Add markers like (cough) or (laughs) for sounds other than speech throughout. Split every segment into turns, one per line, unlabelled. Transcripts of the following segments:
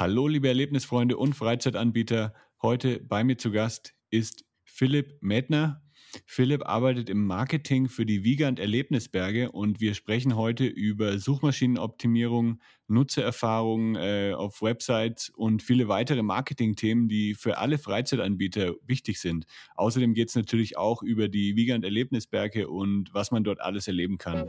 Hallo, liebe Erlebnisfreunde und Freizeitanbieter. Heute bei mir zu Gast ist Philipp Mädner. Philipp arbeitet im Marketing für die Wiegand Erlebnisberge und wir sprechen heute über Suchmaschinenoptimierung, Nutzererfahrung äh, auf Websites und viele weitere Marketingthemen, die für alle Freizeitanbieter wichtig sind. Außerdem geht es natürlich auch über die Wiegand Erlebnisberge und was man dort alles erleben kann.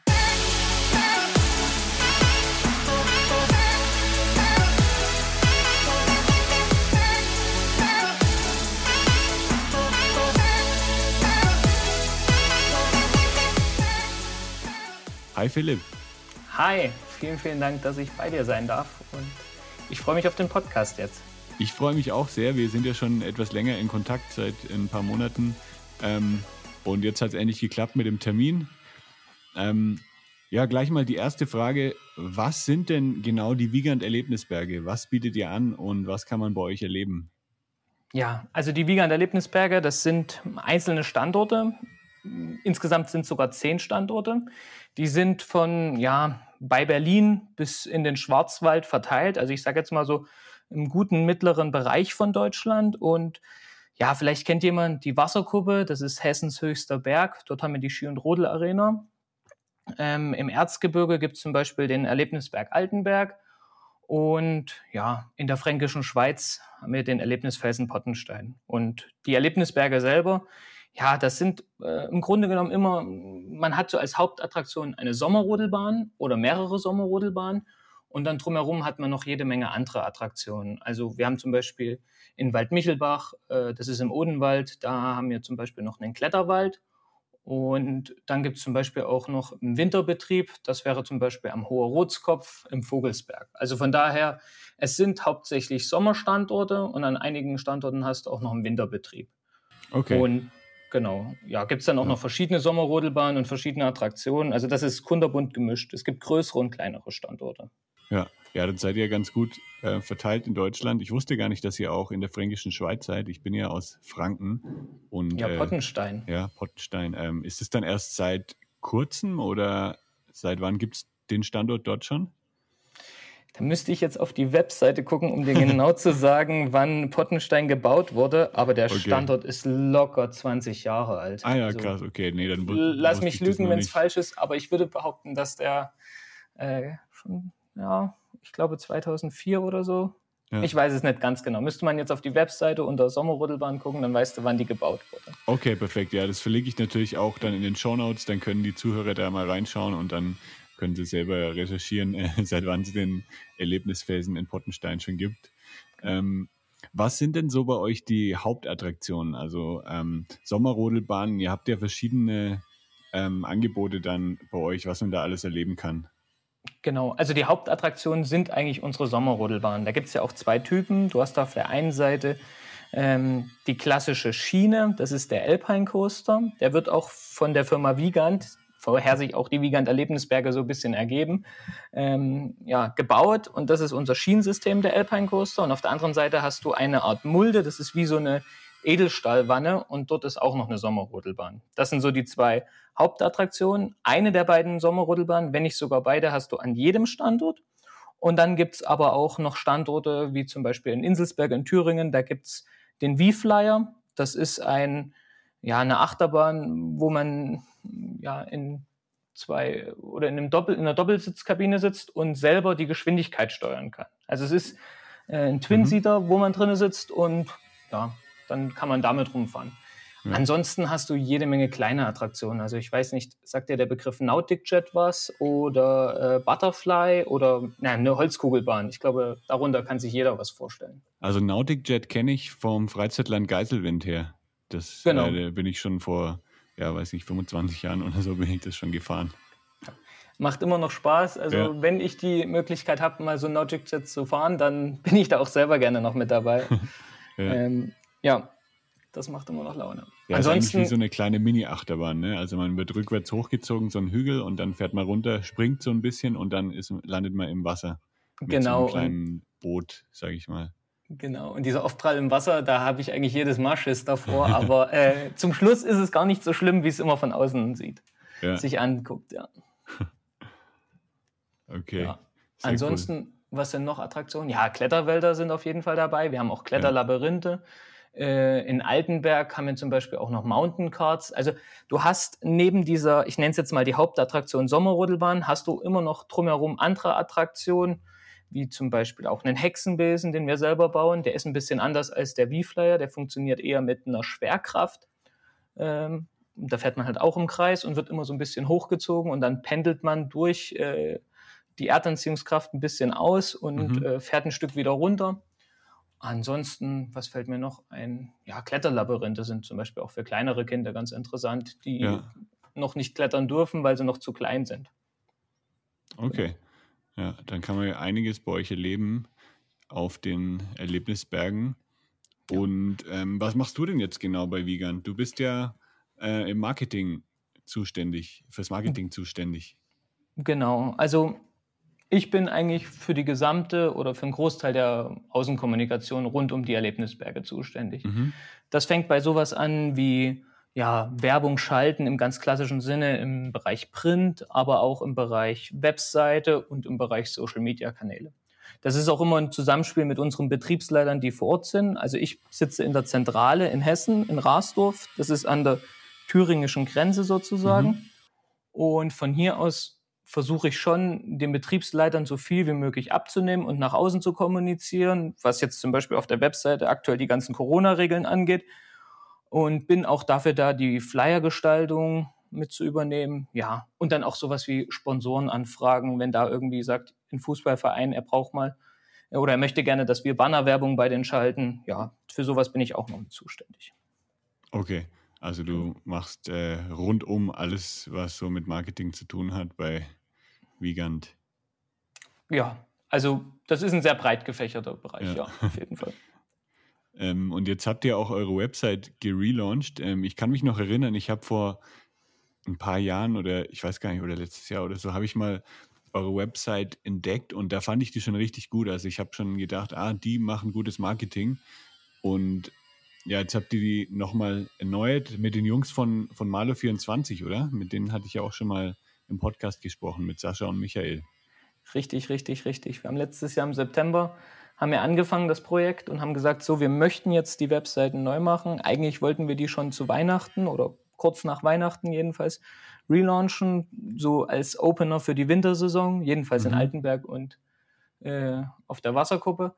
Hi Philipp.
Hi, vielen, vielen Dank, dass ich bei dir sein darf und ich freue mich auf den Podcast jetzt.
Ich freue mich auch sehr. Wir sind ja schon etwas länger in Kontakt seit ein paar Monaten ähm, und jetzt hat es endlich geklappt mit dem Termin. Ähm, ja, gleich mal die erste Frage. Was sind denn genau die Wiegand Erlebnisberge? Was bietet ihr an und was kann man bei euch erleben?
Ja, also die Wiegand Erlebnisberge, das sind einzelne Standorte. Insgesamt sind sogar zehn Standorte. Die sind von, ja, bei Berlin bis in den Schwarzwald verteilt. Also ich sage jetzt mal so im guten mittleren Bereich von Deutschland. Und ja, vielleicht kennt jemand die Wasserkuppe, das ist Hessens höchster Berg. Dort haben wir die Ski- und Rodel-Arena. Ähm, Im Erzgebirge gibt es zum Beispiel den Erlebnisberg Altenberg. Und ja, in der fränkischen Schweiz haben wir den Erlebnisfelsen Pottenstein. Und die Erlebnisberge selber, ja, das sind äh, im Grunde genommen immer, man hat so als Hauptattraktion eine Sommerrodelbahn oder mehrere Sommerrodelbahnen und dann drumherum hat man noch jede Menge andere Attraktionen. Also wir haben zum Beispiel in Waldmichelbach, äh, das ist im Odenwald, da haben wir zum Beispiel noch einen Kletterwald und dann gibt es zum Beispiel auch noch einen Winterbetrieb, das wäre zum Beispiel am Hoher Rotskopf im Vogelsberg. Also von daher, es sind hauptsächlich Sommerstandorte und an einigen Standorten hast du auch noch einen Winterbetrieb. Okay. Und Genau. Ja, gibt es dann auch ja. noch verschiedene Sommerrodelbahnen und verschiedene Attraktionen. Also das ist kunderbunt gemischt. Es gibt größere und kleinere Standorte.
Ja, ja, dann seid ihr ganz gut äh, verteilt in Deutschland. Ich wusste gar nicht, dass ihr auch in der fränkischen Schweiz seid. Ich bin ja aus Franken. Und,
ja, äh, Pottenstein.
Äh, ja, Pottenstein. Ähm, ist es dann erst seit kurzem oder seit wann gibt es den Standort dort schon?
Da müsste ich jetzt auf die Webseite gucken, um dir genau (laughs) zu sagen, wann Pottenstein gebaut wurde. Aber der okay. Standort ist locker 20 Jahre alt.
Ah ja, also, krass, okay. Nee, dann
lass mich lügen, wenn es falsch ist. Aber ich würde behaupten, dass der äh, schon, ja, ich glaube 2004 oder so. Ja. Ich weiß es nicht ganz genau. Müsste man jetzt auf die Webseite unter Sommerrodelbahn gucken, dann weißt du, wann die gebaut wurde.
Okay, perfekt. Ja, das verlinke ich natürlich auch dann in den Show Notes. Dann können die Zuhörer da mal reinschauen und dann können Sie selber recherchieren, (laughs) äh, seit wann es den Erlebnisfelsen in Pottenstein schon gibt. Ähm, was sind denn so bei euch die Hauptattraktionen? Also ähm, Sommerrodelbahnen, ihr habt ja verschiedene ähm, Angebote dann bei euch, was man da alles erleben kann.
Genau, also die Hauptattraktionen sind eigentlich unsere Sommerrodelbahnen. Da gibt es ja auch zwei Typen. Du hast auf der einen Seite ähm, die klassische Schiene, das ist der Alpine Coaster. Der wird auch von der Firma Wiegand, vorher sich auch die Wiegand Erlebnisberge so ein bisschen ergeben, ähm, ja, gebaut. Und das ist unser Schienensystem der Alpine Coaster. Und auf der anderen Seite hast du eine Art Mulde, das ist wie so eine Edelstahlwanne und dort ist auch noch eine Sommerrodelbahn. Das sind so die zwei Hauptattraktionen. Eine der beiden Sommerrodelbahnen, wenn nicht sogar beide, hast du an jedem Standort. Und dann gibt's aber auch noch Standorte, wie zum Beispiel in Inselsberg in Thüringen, da gibt's den V-Flyer. Das ist ein, ja, eine Achterbahn, wo man ja, in zwei oder in, einem Doppel, in einer Doppelsitzkabine sitzt und selber die Geschwindigkeit steuern kann. Also es ist äh, ein Twin-Seater, mhm. wo man drin sitzt und ja, dann kann man damit rumfahren. Ja. Ansonsten hast du jede Menge kleine Attraktionen. Also ich weiß nicht, sagt dir der Begriff Nautic Jet was oder äh, Butterfly oder na, eine Holzkugelbahn? Ich glaube, darunter kann sich jeder was vorstellen.
Also Nautic Jet kenne ich vom Freizeitland Geiselwind her. Das genau. äh, bin ich schon vor ja, weiß nicht, 25 Jahren oder so bin ich das schon gefahren.
Macht immer noch Spaß. Also ja. wenn ich die Möglichkeit habe, mal so ein Logic Jet zu fahren, dann (laughs) bin ich da auch selber gerne noch mit dabei. (laughs) ja. ähm, Ja, das macht immer noch Laune.
Ja, Ansonsten ist wie so eine kleine Mini-Achterbahn. Ne? Also man wird rückwärts hochgezogen, so ein Hügel und dann fährt man runter, springt so ein bisschen und dann ist, landet man im Wasser.
Mit genau.
So einem kleinen Boot, sage ich mal.
Genau, und dieser Aufprall im Wasser, da habe ich eigentlich jedes Mal Schiss davor, (laughs) aber äh, zum Schluss ist es gar nicht so schlimm, wie es immer von außen sieht, ja. sich anguckt, ja. (laughs)
okay. Ja.
Ansonsten, cool. was sind noch Attraktionen? Ja, Kletterwälder sind auf jeden Fall dabei. Wir haben auch Kletterlabyrinthe. Ja. Äh, in Altenberg haben wir zum Beispiel auch noch Mountain Carts. Also du hast neben dieser, ich nenne es jetzt mal die Hauptattraktion Sommerrodelbahn, hast du immer noch drumherum andere Attraktionen wie zum Beispiel auch einen Hexenbesen, den wir selber bauen. Der ist ein bisschen anders als der V-Flyer, der funktioniert eher mit einer Schwerkraft. Ähm, da fährt man halt auch im Kreis und wird immer so ein bisschen hochgezogen und dann pendelt man durch äh, die Erdanziehungskraft ein bisschen aus und mhm. äh, fährt ein Stück wieder runter. Ansonsten, was fällt mir noch ein? Ja, Kletterlabyrinthe sind zum Beispiel auch für kleinere Kinder ganz interessant, die ja. noch nicht klettern dürfen, weil sie noch zu klein sind.
Okay. Ja, dann kann man ja einiges bei euch erleben auf den Erlebnisbergen. Ja. Und ähm, was machst du denn jetzt genau bei Wiegand? Du bist ja äh, im Marketing zuständig, fürs Marketing zuständig.
Genau, also ich bin eigentlich für die gesamte oder für einen Großteil der Außenkommunikation rund um die Erlebnisberge zuständig. Mhm. Das fängt bei sowas an wie ja, Werbung schalten im ganz klassischen Sinne im Bereich Print, aber auch im Bereich Webseite und im Bereich Social-Media-Kanäle. Das ist auch immer ein Zusammenspiel mit unseren Betriebsleitern, die vor Ort sind. Also ich sitze in der Zentrale in Hessen, in Rasdorf. Das ist an der thüringischen Grenze sozusagen. Mhm. Und von hier aus versuche ich schon, den Betriebsleitern so viel wie möglich abzunehmen und nach außen zu kommunizieren, was jetzt zum Beispiel auf der Webseite aktuell die ganzen Corona-Regeln angeht und bin auch dafür da, die Flyer-Gestaltung mit zu übernehmen. Ja, und dann auch sowas wie Sponsorenanfragen, wenn da irgendwie sagt, ein Fußballverein, er braucht mal oder er möchte gerne, dass wir Bannerwerbung bei den schalten. Ja, für sowas bin ich auch noch mit zuständig.
Okay, also du machst äh, rundum alles, was so mit Marketing zu tun hat bei Vigant.
Ja, also das ist ein sehr breit gefächerter Bereich, ja, ja auf jeden Fall.
Ähm, und jetzt habt ihr auch eure Website gelauncht. Ähm, ich kann mich noch erinnern, ich habe vor ein paar Jahren oder ich weiß gar nicht, oder letztes Jahr oder so, habe ich mal eure Website entdeckt und da fand ich die schon richtig gut. Also ich habe schon gedacht, ah, die machen gutes Marketing. Und ja, jetzt habt ihr die nochmal erneuert mit den Jungs von, von Malo24, oder? Mit denen hatte ich ja auch schon mal im Podcast gesprochen, mit Sascha und Michael.
Richtig, richtig, richtig. Wir haben letztes Jahr im September haben wir angefangen, das Projekt, und haben gesagt, so, wir möchten jetzt die Webseiten neu machen. Eigentlich wollten wir die schon zu Weihnachten oder kurz nach Weihnachten jedenfalls relaunchen, so als Opener für die Wintersaison, jedenfalls mhm. in Altenberg und äh, auf der Wasserkuppe.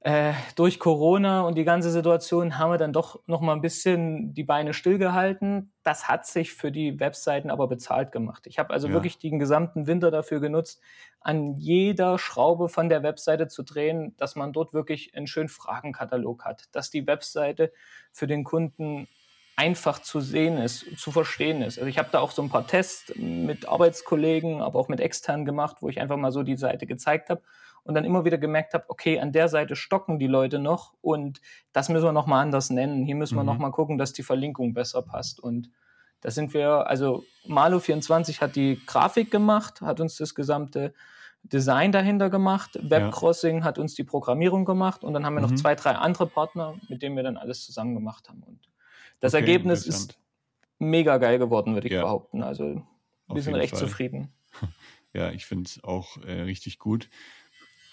Äh, durch Corona und die ganze Situation haben wir dann doch noch mal ein bisschen die Beine stillgehalten. Das hat sich für die Webseiten aber bezahlt gemacht. Ich habe also ja. wirklich den gesamten Winter dafür genutzt, an jeder Schraube von der Webseite zu drehen, dass man dort wirklich einen schönen Fragenkatalog hat, dass die Webseite für den Kunden einfach zu sehen ist, zu verstehen ist. Also ich habe da auch so ein paar Tests mit Arbeitskollegen, aber auch mit externen gemacht, wo ich einfach mal so die Seite gezeigt habe und dann immer wieder gemerkt habe, okay, an der Seite stocken die Leute noch und das müssen wir nochmal anders nennen. Hier müssen wir mhm. nochmal gucken, dass die Verlinkung besser passt. Und da sind wir, also Malo24 hat die Grafik gemacht, hat uns das gesamte Design dahinter gemacht. Webcrossing ja. hat uns die Programmierung gemacht und dann haben wir mhm. noch zwei, drei andere Partner, mit denen wir dann alles zusammen gemacht haben. Und das okay, Ergebnis ist mega geil geworden, würde ich ja. behaupten. Also wir sind recht Fall. zufrieden. (laughs)
Ja, ich finde es auch äh, richtig gut.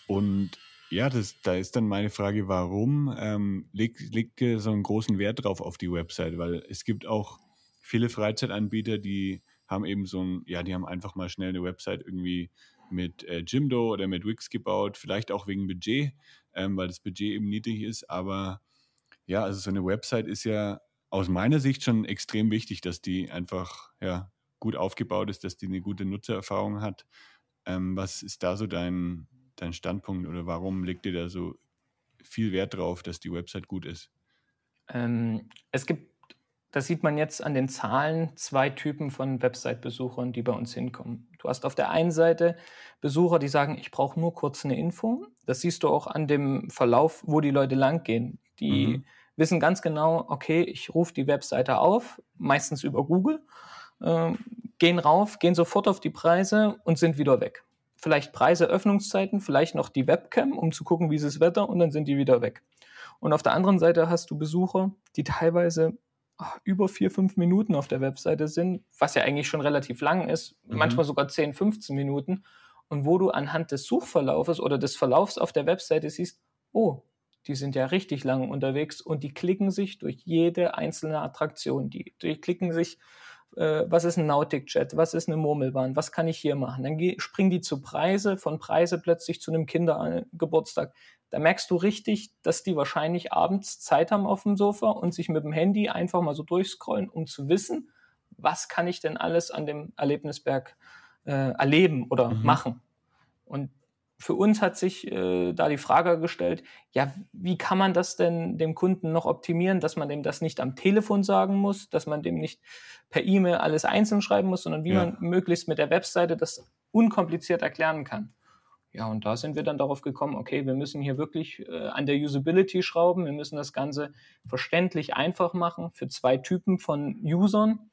Und ja, das, da ist dann meine Frage, warum ähm, legt, legt ihr so einen großen Wert drauf auf die Website? Weil es gibt auch viele Freizeitanbieter, die haben eben so ein, ja, die haben einfach mal schnell eine Website irgendwie mit äh, Jimdo oder mit Wix gebaut, vielleicht auch wegen Budget, ähm, weil das Budget eben niedrig ist. Aber ja, also so eine Website ist ja aus meiner Sicht schon extrem wichtig, dass die einfach ja, gut aufgebaut ist, dass die eine gute Nutzererfahrung hat. Ähm, was ist da so dein, dein Standpunkt oder warum legt ihr da so viel Wert drauf, dass die Website gut ist?
Ähm, es gibt, das sieht man jetzt an den Zahlen, zwei Typen von Website-Besuchern, die bei uns hinkommen. Du hast auf der einen Seite Besucher, die sagen, ich brauche nur kurz eine Info. Das siehst du auch an dem Verlauf, wo die Leute langgehen. Die mhm. wissen ganz genau, okay, ich rufe die Webseite auf, meistens über Google, äh, gehen rauf, gehen sofort auf die Preise und sind wieder weg. Vielleicht Preise, Öffnungszeiten, vielleicht noch die Webcam, um zu gucken, wie ist das Wetter und dann sind die wieder weg. Und auf der anderen Seite hast du Besucher, die teilweise ach, über vier, fünf Minuten auf der Webseite sind, was ja eigentlich schon relativ lang ist, mhm. manchmal sogar 10, 15 Minuten. Und wo du anhand des Suchverlaufes oder des Verlaufs auf der Webseite siehst, oh, die sind ja richtig lang unterwegs und die klicken sich durch jede einzelne Attraktion. Die, die klicken sich, äh, was ist ein Nautic-Jet, was ist eine Murmelbahn, was kann ich hier machen? Dann springen die zu Preise, von Preise plötzlich zu einem Kindergeburtstag. Da merkst du richtig, dass die wahrscheinlich abends Zeit haben auf dem Sofa und sich mit dem Handy einfach mal so durchscrollen, um zu wissen, was kann ich denn alles an dem Erlebnisberg äh, erleben oder mhm. machen. Und für uns hat sich äh, da die Frage gestellt, ja, wie kann man das denn dem Kunden noch optimieren, dass man dem das nicht am Telefon sagen muss, dass man dem nicht per E-Mail alles einzeln schreiben muss, sondern wie ja. man möglichst mit der Webseite das unkompliziert erklären kann. Ja, und da sind wir dann darauf gekommen, okay, wir müssen hier wirklich äh, an der Usability schrauben, wir müssen das Ganze verständlich einfach machen für zwei Typen von Usern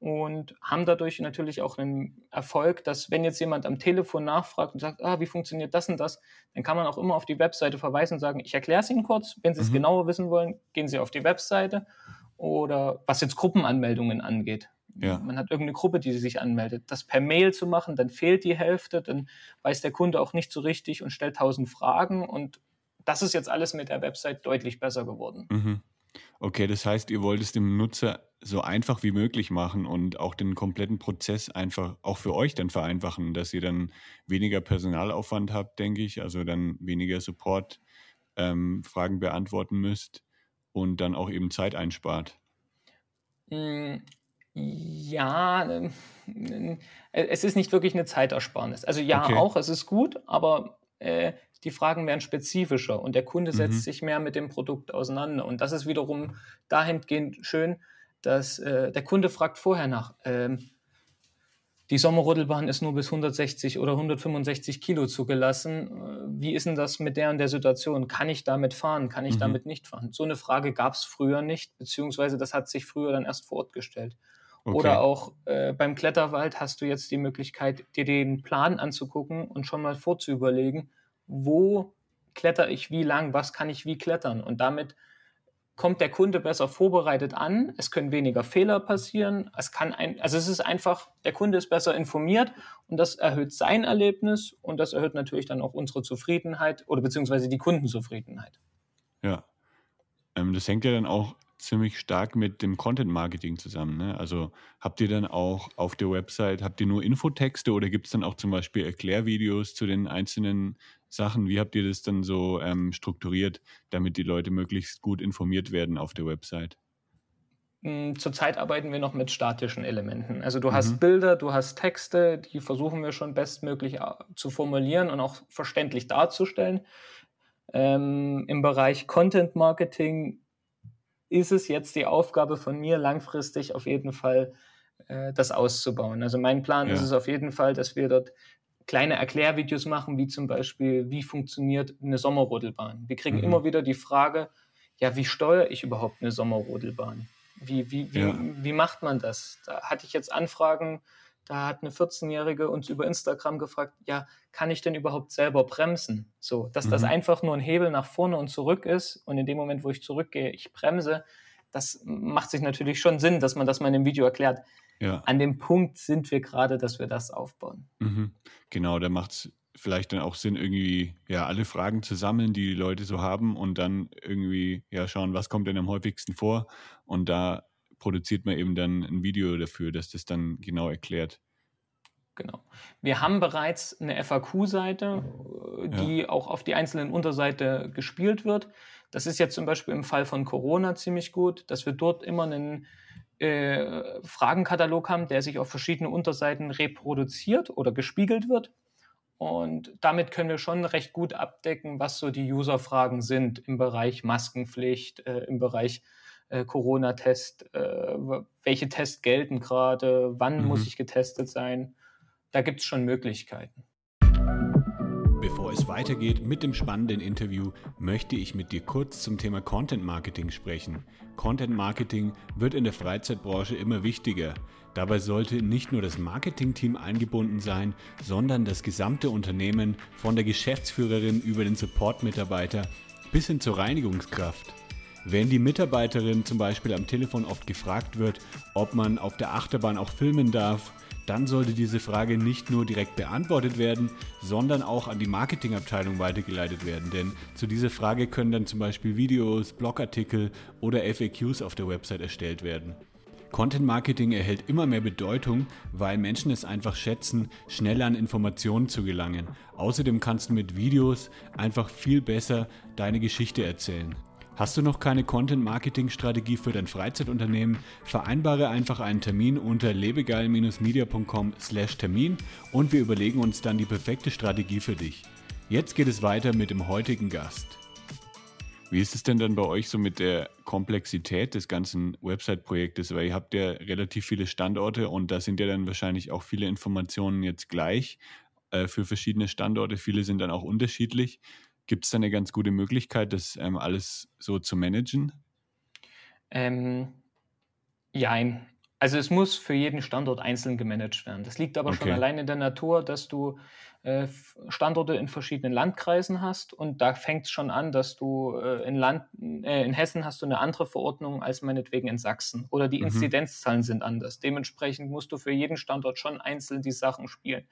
und haben dadurch natürlich auch einen Erfolg, dass wenn jetzt jemand am Telefon nachfragt und sagt, ah, wie funktioniert das und das, dann kann man auch immer auf die Webseite verweisen und sagen, ich erkläre es Ihnen kurz. Wenn Sie es mhm. genauer wissen wollen, gehen Sie auf die Webseite. Oder was jetzt Gruppenanmeldungen angeht. Ja. Man hat irgendeine Gruppe, die sich anmeldet. Das per Mail zu machen, dann fehlt die Hälfte, dann weiß der Kunde auch nicht so richtig und stellt tausend Fragen. Und das ist jetzt alles mit der Website deutlich besser geworden.
Mhm. Okay, das heißt, ihr wollt es dem Nutzer so einfach wie möglich machen und auch den kompletten Prozess einfach auch für euch dann vereinfachen, dass ihr dann weniger Personalaufwand habt, denke ich, also dann weniger Support-Fragen ähm, beantworten müsst und dann auch eben Zeit einspart.
Hm, ja, ähm, äh, es ist nicht wirklich eine Zeitersparnis. Also ja, okay. auch, es ist gut, aber äh, die Fragen werden spezifischer und der Kunde setzt mhm. sich mehr mit dem Produkt auseinander. Und das ist wiederum dahingehend schön, dass äh, der Kunde fragt vorher nach. Ähm, die Sommerrodelbahn ist nur bis 160 oder 165 Kilo zugelassen. Äh, wie ist denn das mit der und der Situation? Kann ich damit fahren? Kann ich mhm. damit nicht fahren? So eine Frage gab es früher nicht, beziehungsweise das hat sich früher dann erst vor Ort gestellt. Okay. Oder auch äh, beim Kletterwald hast du jetzt die Möglichkeit, dir den Plan anzugucken und schon mal vorzuüberlegen, wo kletter ich wie lang, was kann ich wie klettern. Und damit kommt der Kunde besser vorbereitet an. Es können weniger Fehler passieren. Es kann ein, also es ist einfach, der Kunde ist besser informiert und das erhöht sein Erlebnis und das erhöht natürlich dann auch unsere Zufriedenheit oder beziehungsweise die Kundenzufriedenheit.
Ja. Ähm, das hängt ja dann auch ziemlich stark mit dem Content Marketing zusammen. Ne? Also habt ihr dann auch auf der Website, habt ihr nur Infotexte oder gibt es dann auch zum Beispiel Erklärvideos zu den einzelnen Sachen? Wie habt ihr das dann so ähm, strukturiert, damit die Leute möglichst gut informiert werden auf der Website?
Hm, zurzeit arbeiten wir noch mit statischen Elementen. Also du hast mhm. Bilder, du hast Texte, die versuchen wir schon bestmöglich äh, zu formulieren und auch verständlich darzustellen. Ähm, Im Bereich Content Marketing ist es jetzt die Aufgabe von mir, langfristig auf jeden Fall äh, das auszubauen. Also mein Plan ja. ist es auf jeden Fall, dass wir dort kleine Erklärvideos machen, wie zum Beispiel, wie funktioniert eine Sommerrodelbahn. Wir kriegen mhm. immer wieder die Frage, ja, wie steuere ich überhaupt eine Sommerrodelbahn? Wie, wie, wie, ja. wie macht man das? Da hatte ich jetzt Anfragen, da hat eine 14-Jährige uns über Instagram gefragt, ja, kann ich denn überhaupt selber bremsen? So, dass mhm. das einfach nur ein Hebel nach vorne und zurück ist und in dem Moment, wo ich zurückgehe, ich bremse, das macht sich natürlich schon Sinn, dass man das mal in dem Video erklärt. Ja. An dem Punkt sind wir gerade, dass wir das aufbauen.
Mhm. Genau, da macht es vielleicht dann auch Sinn, irgendwie ja alle Fragen zu sammeln, die die Leute so haben und dann irgendwie ja schauen, was kommt denn am häufigsten vor und da produziert man eben dann ein Video dafür, dass das dann genau erklärt.
Genau. Wir haben bereits eine FAQ-Seite, die ja. auch auf die einzelnen Unterseite gespielt wird. Das ist jetzt zum Beispiel im Fall von Corona ziemlich gut, dass wir dort immer einen äh, Fragenkatalog haben, der sich auf verschiedene Unterseiten reproduziert oder gespiegelt wird. Und damit können wir schon recht gut abdecken, was so die User-Fragen sind im Bereich Maskenpflicht, äh, im Bereich äh, Corona-Test, äh, welche Tests gelten gerade, wann mhm. muss ich getestet sein. Da gibt es schon Möglichkeiten.
Es weitergeht mit dem spannenden Interview, möchte ich mit dir kurz zum Thema Content Marketing sprechen. Content Marketing wird in der Freizeitbranche immer wichtiger. Dabei sollte nicht nur das Marketingteam eingebunden sein, sondern das gesamte Unternehmen von der Geschäftsführerin über den Support-Mitarbeiter bis hin zur Reinigungskraft. Wenn die Mitarbeiterin zum Beispiel am Telefon oft gefragt wird, ob man auf der Achterbahn auch filmen darf, dann sollte diese Frage nicht nur direkt beantwortet werden, sondern auch an die Marketingabteilung weitergeleitet werden. Denn zu dieser Frage können dann zum Beispiel Videos, Blogartikel oder FAQs auf der Website erstellt werden. Content Marketing erhält immer mehr Bedeutung, weil Menschen es einfach schätzen, schnell an Informationen zu gelangen. Außerdem kannst du mit Videos einfach viel besser deine Geschichte erzählen. Hast du noch keine Content-Marketing-Strategie für dein Freizeitunternehmen? Vereinbare einfach einen Termin unter lebegeil-media.com/termin und wir überlegen uns dann die perfekte Strategie für dich. Jetzt geht es weiter mit dem heutigen Gast. Wie ist es denn dann bei euch so mit der Komplexität des ganzen Website-Projektes? Weil ihr habt ja relativ viele Standorte und da sind ja dann wahrscheinlich auch viele Informationen jetzt gleich äh, für verschiedene Standorte. Viele sind dann auch unterschiedlich. Gibt es da eine ganz gute Möglichkeit, das ähm, alles so zu managen?
Ähm, jein. Also es muss für jeden Standort einzeln gemanagt werden. Das liegt aber okay. schon allein in der Natur, dass du äh, Standorte in verschiedenen Landkreisen hast und da fängt es schon an, dass du äh, in, Land, äh, in Hessen hast du eine andere Verordnung als meinetwegen in Sachsen oder die mhm. Inzidenzzahlen sind anders. Dementsprechend musst du für jeden Standort schon einzeln die Sachen spielen.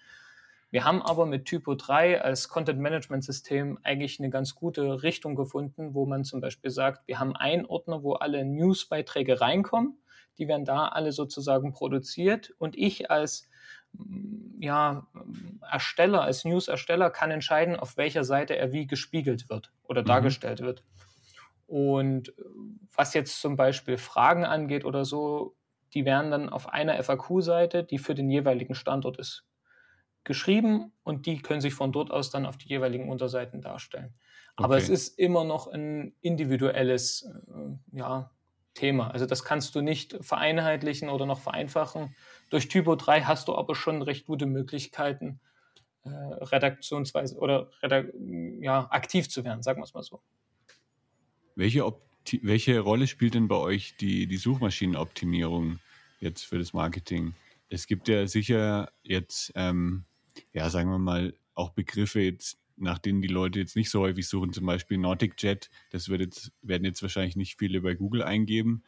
Wir haben aber mit Typo 3 als Content Management System eigentlich eine ganz gute Richtung gefunden, wo man zum Beispiel sagt, wir haben einen Ordner, wo alle Newsbeiträge reinkommen die werden da alle sozusagen produziert und ich als mm, ja, Ersteller, als News-Ersteller kann entscheiden, auf welcher Seite er wie gespiegelt wird oder mhm. dargestellt wird. Und was jetzt zum Beispiel Fragen angeht oder so, die werden dann auf einer FAQ-Seite, die für den jeweiligen Standort ist, geschrieben und die können sich von dort aus dann auf die jeweiligen Unterseiten darstellen. Okay. Aber es ist immer noch ein individuelles äh, ja, Thema. Also das kannst du nicht vereinheitlichen oder noch vereinfachen. Durch Typo 3 hast du aber schon recht gute Möglichkeiten, äh, redaktionsweise oder redak ja, aktiv zu werden, sagen wir es mal so.
Welche, welche Rolle spielt denn bei euch die, die Suchmaschinenoptimierung jetzt für das Marketing? Es gibt ja sicher jetzt, ähm, ja, sagen wir mal, auch Begriffe jetzt, nach denen die Leute jetzt nicht so häufig suchen, zum Beispiel Nautic Jet, das wird jetzt, werden jetzt wahrscheinlich nicht viele bei Google eingeben.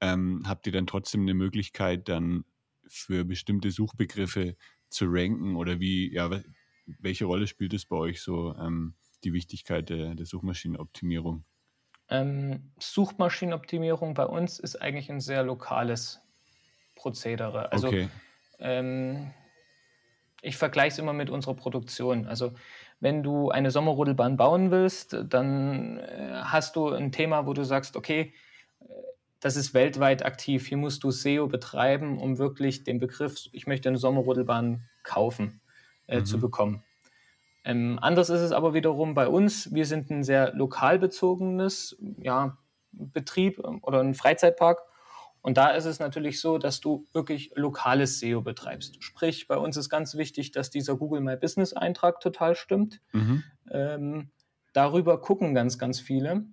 Ähm, habt ihr dann trotzdem eine Möglichkeit, dann für bestimmte Suchbegriffe zu ranken oder wie, ja, welche Rolle spielt es bei euch so, ähm, die Wichtigkeit der, der Suchmaschinenoptimierung?
Ähm, Suchmaschinenoptimierung bei uns ist eigentlich ein sehr lokales Prozedere. Also okay. ähm, ich vergleiche es immer mit unserer Produktion. Also wenn du eine Sommerrodelbahn bauen willst, dann äh, hast du ein Thema, wo du sagst, okay, äh, das ist weltweit aktiv. Hier musst du SEO betreiben, um wirklich den Begriff, ich möchte eine Sommerrodelbahn kaufen, äh, mhm. zu bekommen. Ähm, anders ist es aber wiederum bei uns. Wir sind ein sehr lokal bezogenes ja, Betrieb ähm, oder ein Freizeitpark. Und da ist es natürlich so, dass du wirklich lokales SEO betreibst. Sprich, bei uns ist ganz wichtig, dass dieser Google My Business Eintrag total stimmt. Mhm. Ähm, darüber gucken ganz, ganz viele.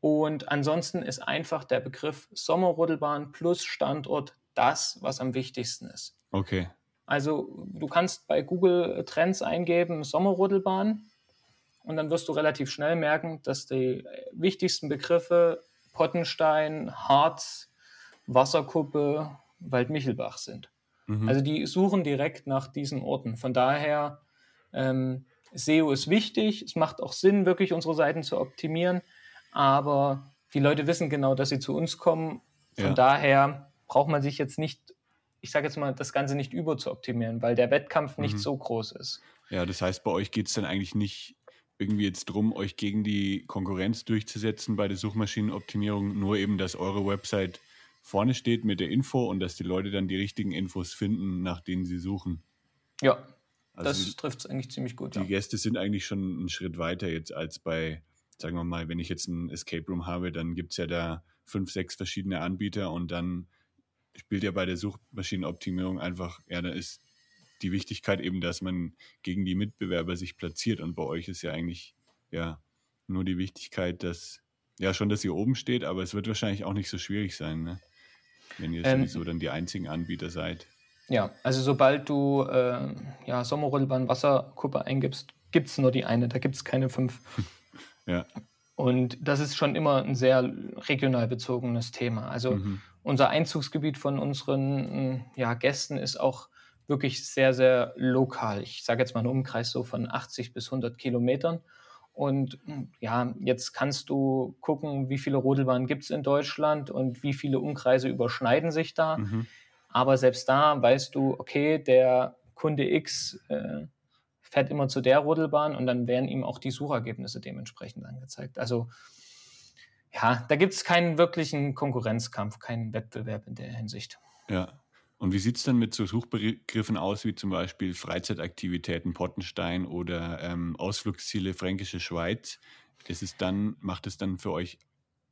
Und ansonsten ist einfach der Begriff Sommerrodelbahn plus Standort das, was am wichtigsten ist.
Okay.
Also du kannst bei Google Trends eingeben Sommerrodelbahn und dann wirst du relativ schnell merken, dass die wichtigsten Begriffe Pottenstein, Harz, Wasserkuppe, Waldmichelbach sind. Mhm. Also die suchen direkt nach diesen Orten. Von daher, ähm, SEO ist wichtig. Es macht auch Sinn, wirklich unsere Seiten zu optimieren. Aber die Leute wissen genau, dass sie zu uns kommen. Von ja. daher braucht man sich jetzt nicht, ich sage jetzt mal, das Ganze nicht über zu optimieren, weil der Wettkampf nicht mhm. so groß ist.
Ja, das heißt, bei euch geht es dann eigentlich nicht irgendwie jetzt drum, euch gegen die Konkurrenz durchzusetzen bei der Suchmaschinenoptimierung, nur eben, dass eure Website vorne steht mit der Info und dass die Leute dann die richtigen Infos finden, nach denen sie suchen.
Ja, also das trifft es eigentlich ziemlich gut.
Die ja. Gäste sind eigentlich schon einen Schritt weiter jetzt als bei, sagen wir mal, wenn ich jetzt ein Escape Room habe, dann gibt es ja da fünf, sechs verschiedene Anbieter und dann spielt ja bei der Suchmaschinenoptimierung einfach, ja, da ist die Wichtigkeit eben, dass man gegen die Mitbewerber sich platziert. Und bei euch ist ja eigentlich ja nur die Wichtigkeit, dass ja schon, dass ihr oben steht, aber es wird wahrscheinlich auch nicht so schwierig sein, ne? Wenn ihr ähm, sowieso dann die einzigen Anbieter seid.
Ja, also sobald du äh, ja, Sommerrodelbahn Wasserkuppe eingibst, gibt es nur die eine, da gibt es keine fünf. (laughs)
ja.
Und das ist schon immer ein sehr regional bezogenes Thema. Also mhm. unser Einzugsgebiet von unseren ja, Gästen ist auch wirklich sehr, sehr lokal. Ich sage jetzt mal einen Umkreis so von 80 bis 100 Kilometern. Und ja, jetzt kannst du gucken, wie viele Rodelbahnen gibt es in Deutschland und wie viele Umkreise überschneiden sich da. Mhm. Aber selbst da weißt du, okay, der Kunde X äh, fährt immer zu der Rodelbahn und dann werden ihm auch die Suchergebnisse dementsprechend angezeigt. Also ja, da gibt es keinen wirklichen Konkurrenzkampf, keinen Wettbewerb in der Hinsicht.
Ja. Und wie sieht es denn mit so Suchbegriffen aus, wie zum Beispiel Freizeitaktivitäten Pottenstein oder ähm, Ausflugsziele Fränkische Schweiz? Ist es dann, macht es dann für euch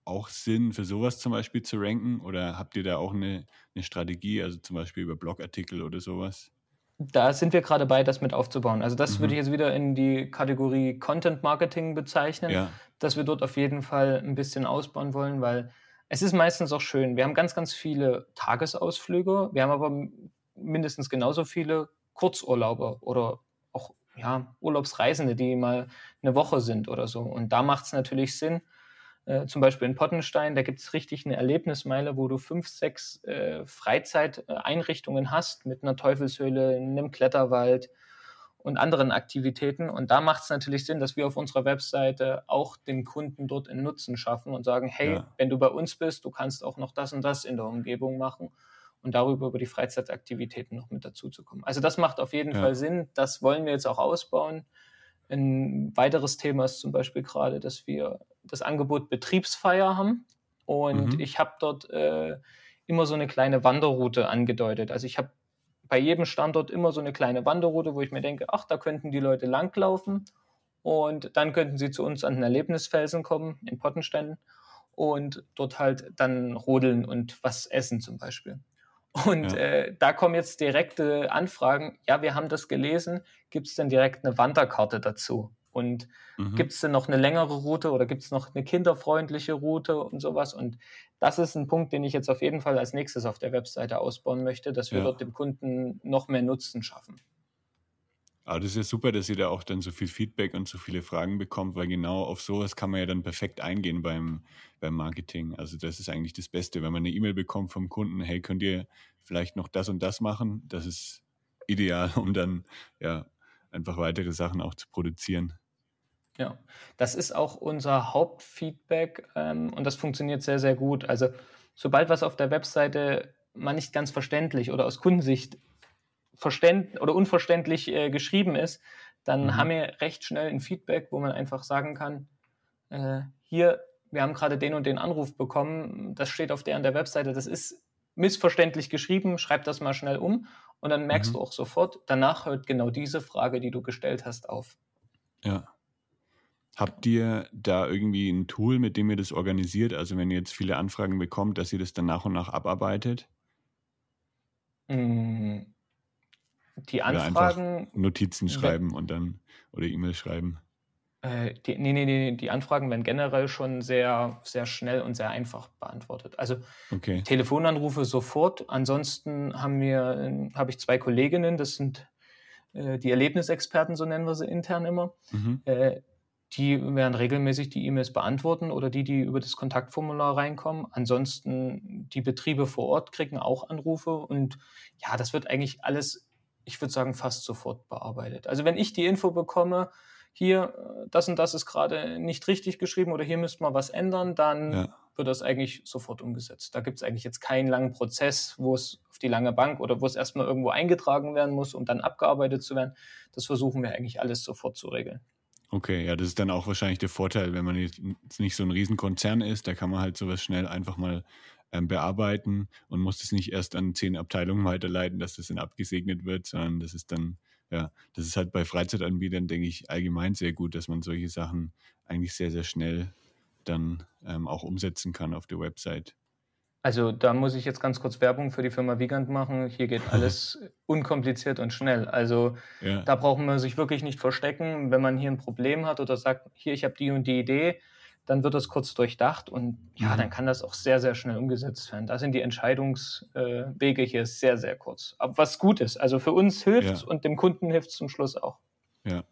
auch Sinn, für sowas zum Beispiel zu ranken? Oder habt ihr da auch eine, eine Strategie, also zum Beispiel über Blogartikel oder sowas?
Da sind wir gerade bei, das mit aufzubauen. Also das mhm. würde ich jetzt wieder in die Kategorie Content Marketing bezeichnen, ja. dass wir dort auf jeden Fall ein bisschen ausbauen wollen, weil es ist meistens auch schön. Wir haben ganz, ganz viele Tagesausflüge. Wir haben aber mindestens genauso viele Kurzurlauber oder auch ja, Urlaubsreisende, die mal eine Woche sind oder so. Und da macht es natürlich Sinn, äh, zum Beispiel in Pottenstein, da gibt es richtig eine Erlebnismeile, wo du fünf, sechs äh, Freizeiteinrichtungen hast mit einer Teufelshöhle, einem Kletterwald, und anderen Aktivitäten. Und da macht es natürlich Sinn, dass wir auf unserer Webseite auch dem Kunden dort einen Nutzen schaffen und sagen, hey, ja. wenn du bei uns bist, du kannst auch noch das und das in der Umgebung machen und darüber über die Freizeitaktivitäten noch mit dazu zu kommen. Also das macht auf jeden ja. Fall Sinn. Das wollen wir jetzt auch ausbauen. Ein weiteres Thema ist zum Beispiel gerade, dass wir das Angebot Betriebsfeier haben. Und mhm. ich habe dort äh, immer so eine kleine Wanderroute angedeutet. Also ich habe bei jedem Standort immer so eine kleine Wanderroute, wo ich mir denke, ach, da könnten die Leute langlaufen und dann könnten sie zu uns an den Erlebnisfelsen kommen, in Pottenstein und dort halt dann rodeln und was essen zum Beispiel. Und ja. äh, da kommen jetzt direkte Anfragen, ja, wir haben das gelesen, gibt es denn direkt eine Wanderkarte dazu? Und mhm. gibt es denn noch eine längere Route oder gibt es noch eine kinderfreundliche Route und sowas? Und das ist ein Punkt, den ich jetzt auf jeden Fall als nächstes auf der Webseite ausbauen möchte, dass wir ja. dort dem Kunden noch mehr Nutzen schaffen.
Aber das ist ja super, dass ihr da auch dann so viel Feedback und so viele Fragen bekommt, weil genau auf sowas kann man ja dann perfekt eingehen beim, beim Marketing. Also das ist eigentlich das Beste, wenn man eine E-Mail bekommt vom Kunden, hey, könnt ihr vielleicht noch das und das machen? Das ist ideal, (laughs) um dann ja einfach weitere Sachen auch zu produzieren.
Ja, das ist auch unser Hauptfeedback ähm, und das funktioniert sehr, sehr gut. Also sobald was auf der Webseite mal nicht ganz verständlich oder aus Kundensicht verständ oder unverständlich äh, geschrieben ist, dann mhm. haben wir recht schnell ein Feedback, wo man einfach sagen kann, äh, hier, wir haben gerade den und den Anruf bekommen, das steht auf der an der Webseite, das ist missverständlich geschrieben, schreib das mal schnell um und dann merkst mhm. du auch sofort, danach hört genau diese Frage, die du gestellt hast, auf.
Ja. Habt ihr da irgendwie ein Tool, mit dem ihr das organisiert? Also wenn ihr jetzt viele Anfragen bekommt, dass ihr das dann nach und nach abarbeitet?
Mm, die Anfragen.
Notizen schreiben und dann oder E-Mail schreiben.
Äh, die, nee, nee, nee, die Anfragen werden generell schon sehr, sehr schnell und sehr einfach beantwortet. Also okay. Telefonanrufe sofort. Ansonsten haben wir, habe ich zwei Kolleginnen, das sind äh, die Erlebnisexperten, so nennen wir sie intern immer. Mhm. Äh, die werden regelmäßig die E-Mails beantworten oder die, die über das Kontaktformular reinkommen. Ansonsten die Betriebe vor Ort kriegen auch Anrufe und ja, das wird eigentlich alles, ich würde sagen, fast sofort bearbeitet. Also wenn ich die Info bekomme, hier, äh, das und das ist gerade nicht richtig geschrieben oder hier müsste man was ändern, dann ja. wird das eigentlich sofort umgesetzt. Da gibt es eigentlich jetzt keinen langen Prozess, wo es auf die lange Bank oder wo es erstmal irgendwo eingetragen werden muss, um dann abgearbeitet zu werden. Das versuchen wir eigentlich alles sofort zu regeln.
Okay, ja, das ist dann auch wahrscheinlich der Vorteil, wenn man jetzt nicht so ein Riesenkonzern ist, da kann man halt sowas schnell einfach mal ähm, bearbeiten und muss es nicht erst an zehn Abteilungen weiterleiten, dass das dann abgesegnet wird, sondern das ist dann, ja, das ist halt bei Freizeitanbietern, denke ich, allgemein sehr gut, dass man solche Sachen eigentlich sehr, sehr schnell dann ähm, auch umsetzen kann auf der Website.
Also da muss ich jetzt ganz kurz Werbung für die Firma Vigant machen. Hier geht (laughs) alles unkompliziert und schnell. Also ja. da brauchen wir sich wirklich nicht verstecken. Wenn man hier ein Problem hat oder sagt, hier, ich habe die und die Idee, dann wird das kurz durchdacht und ja, mhm. dann kann das auch sehr, sehr schnell umgesetzt werden. Da sind die Entscheidungswege hier sehr, sehr kurz. Aber was gut ist. Also für uns hilft es ja. und dem Kunden hilft es zum Schluss auch.
Ja.